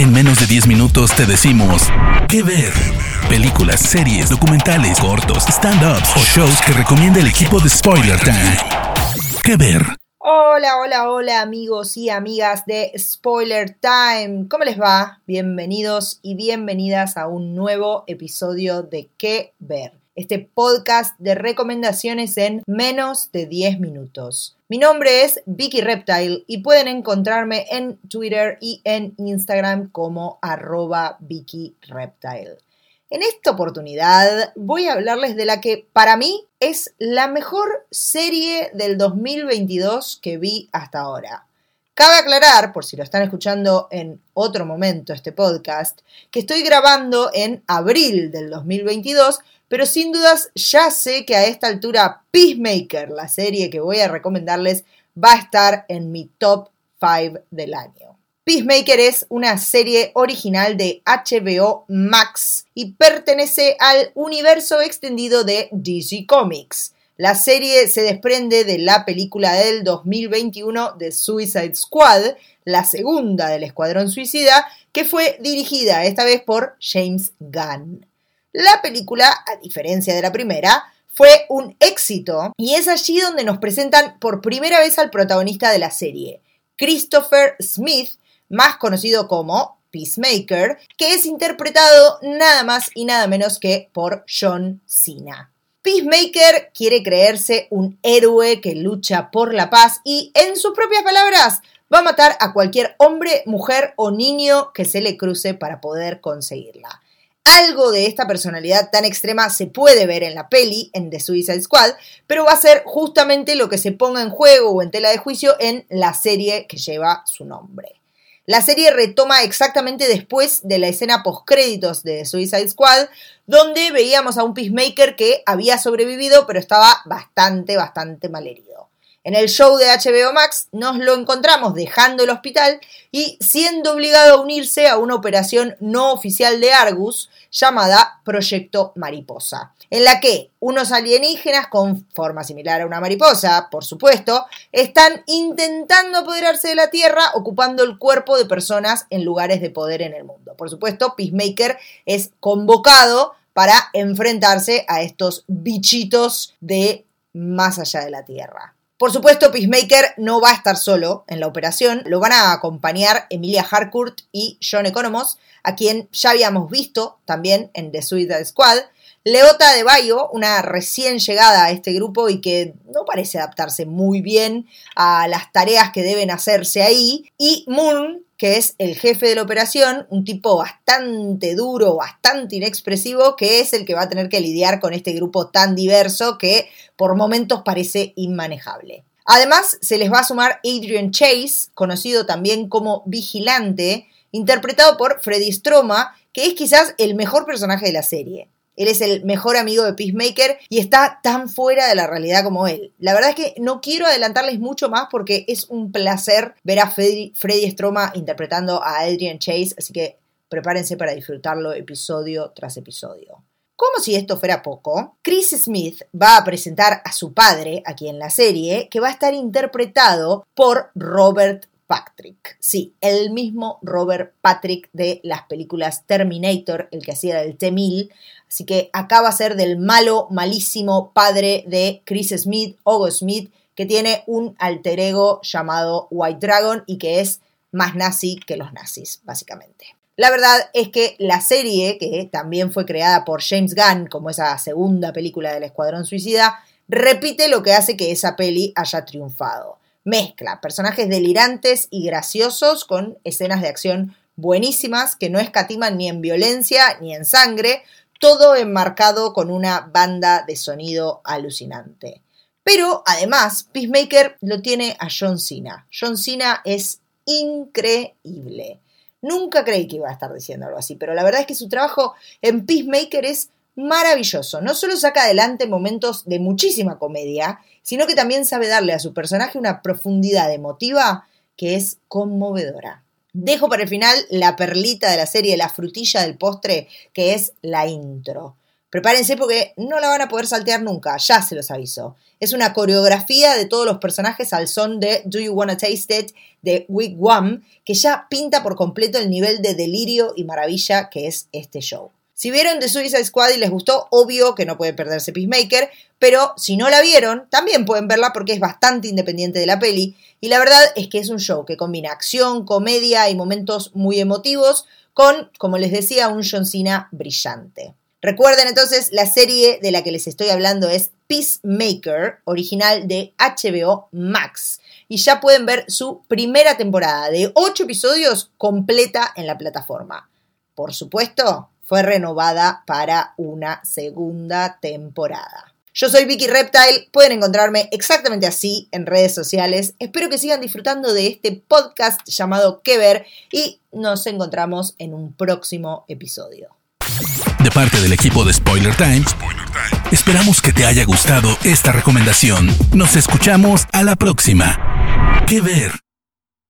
En menos de 10 minutos te decimos qué ver. Películas, series, documentales, cortos, stand-ups o shows que recomienda el equipo de Spoiler Time. ¿Qué ver? Hola, hola, hola amigos y amigas de Spoiler Time. ¿Cómo les va? Bienvenidos y bienvenidas a un nuevo episodio de ¿Qué ver? Este podcast de recomendaciones en menos de 10 minutos. Mi nombre es Vicky Reptile y pueden encontrarme en Twitter y en Instagram como arroba Vicky Reptile. En esta oportunidad voy a hablarles de la que para mí es la mejor serie del 2022 que vi hasta ahora. Cabe aclarar, por si lo están escuchando en otro momento este podcast, que estoy grabando en abril del 2022, pero sin dudas ya sé que a esta altura Peacemaker, la serie que voy a recomendarles, va a estar en mi top 5 del año. Peacemaker es una serie original de HBO Max y pertenece al universo extendido de DC Comics. La serie se desprende de la película del 2021 de Suicide Squad, la segunda del Escuadrón Suicida, que fue dirigida esta vez por James Gunn. La película, a diferencia de la primera, fue un éxito y es allí donde nos presentan por primera vez al protagonista de la serie, Christopher Smith, más conocido como Peacemaker, que es interpretado nada más y nada menos que por John Cena. Peacemaker quiere creerse un héroe que lucha por la paz y, en sus propias palabras, va a matar a cualquier hombre, mujer o niño que se le cruce para poder conseguirla. Algo de esta personalidad tan extrema se puede ver en la peli, en The Suicide Squad, pero va a ser justamente lo que se ponga en juego o en tela de juicio en la serie que lleva su nombre. La serie retoma exactamente después de la escena post-créditos de The Suicide Squad, donde veíamos a un Peacemaker que había sobrevivido, pero estaba bastante, bastante malherido. En el show de HBO Max nos lo encontramos dejando el hospital y siendo obligado a unirse a una operación no oficial de Argus llamada Proyecto Mariposa, en la que unos alienígenas con forma similar a una mariposa, por supuesto, están intentando apoderarse de la Tierra ocupando el cuerpo de personas en lugares de poder en el mundo. Por supuesto, Peacemaker es convocado para enfrentarse a estos bichitos de más allá de la Tierra. Por supuesto, Peacemaker no va a estar solo en la operación, lo van a acompañar Emilia Harcourt y John Economos, a quien ya habíamos visto también en The Suicide Squad, Leota de Bayo, una recién llegada a este grupo y que no parece adaptarse muy bien a las tareas que deben hacerse ahí, y Moon, que es el jefe de la operación, un tipo bastante duro, bastante inexpresivo, que es el que va a tener que lidiar con este grupo tan diverso que por momentos parece inmanejable. Además, se les va a sumar Adrian Chase, conocido también como Vigilante, interpretado por Freddy Stroma, que es quizás el mejor personaje de la serie. Él es el mejor amigo de Peacemaker y está tan fuera de la realidad como él. La verdad es que no quiero adelantarles mucho más porque es un placer ver a Freddy, Stroma interpretando a Adrian Chase, así que prepárense para disfrutarlo episodio tras episodio. Como si esto fuera poco, Chris Smith va a presentar a su padre aquí en la serie, que va a estar interpretado por Robert Patrick. Sí, el mismo Robert Patrick de las películas Terminator, el que hacía del T-1000, Así que acá va a ser del malo, malísimo padre de Chris Smith, Hugo Smith, que tiene un alter ego llamado White Dragon y que es más nazi que los nazis, básicamente. La verdad es que la serie, que también fue creada por James Gunn como esa segunda película del Escuadrón Suicida, repite lo que hace que esa peli haya triunfado. Mezcla personajes delirantes y graciosos con escenas de acción buenísimas que no escatiman ni en violencia ni en sangre, todo enmarcado con una banda de sonido alucinante. Pero además, Peacemaker lo tiene a John Cena. John Cena es increíble. Nunca creí que iba a estar diciendo algo así, pero la verdad es que su trabajo en Peacemaker es maravilloso. No solo saca adelante momentos de muchísima comedia, sino que también sabe darle a su personaje una profundidad emotiva que es conmovedora. Dejo para el final la perlita de la serie, la frutilla del postre, que es la intro. Prepárense porque no la van a poder saltear nunca, ya se los aviso. Es una coreografía de todos los personajes al son de Do You Wanna Taste It de Wigwam, que ya pinta por completo el nivel de delirio y maravilla que es este show. Si vieron The Suicide Squad y les gustó, obvio que no pueden perderse Peacemaker, pero si no la vieron, también pueden verla porque es bastante independiente de la peli, y la verdad es que es un show que combina acción, comedia y momentos muy emotivos con, como les decía, un John Cena brillante. Recuerden entonces, la serie de la que les estoy hablando es Peacemaker, original de HBO Max. Y ya pueden ver su primera temporada de 8 episodios completa en la plataforma. Por supuesto, fue renovada para una segunda temporada. Yo soy Vicky Reptile, pueden encontrarme exactamente así en redes sociales. Espero que sigan disfrutando de este podcast llamado Que Ver y nos encontramos en un próximo episodio. De parte del equipo de Spoiler Time, esperamos que te haya gustado esta recomendación. Nos escuchamos a la próxima. ¿Qué ver?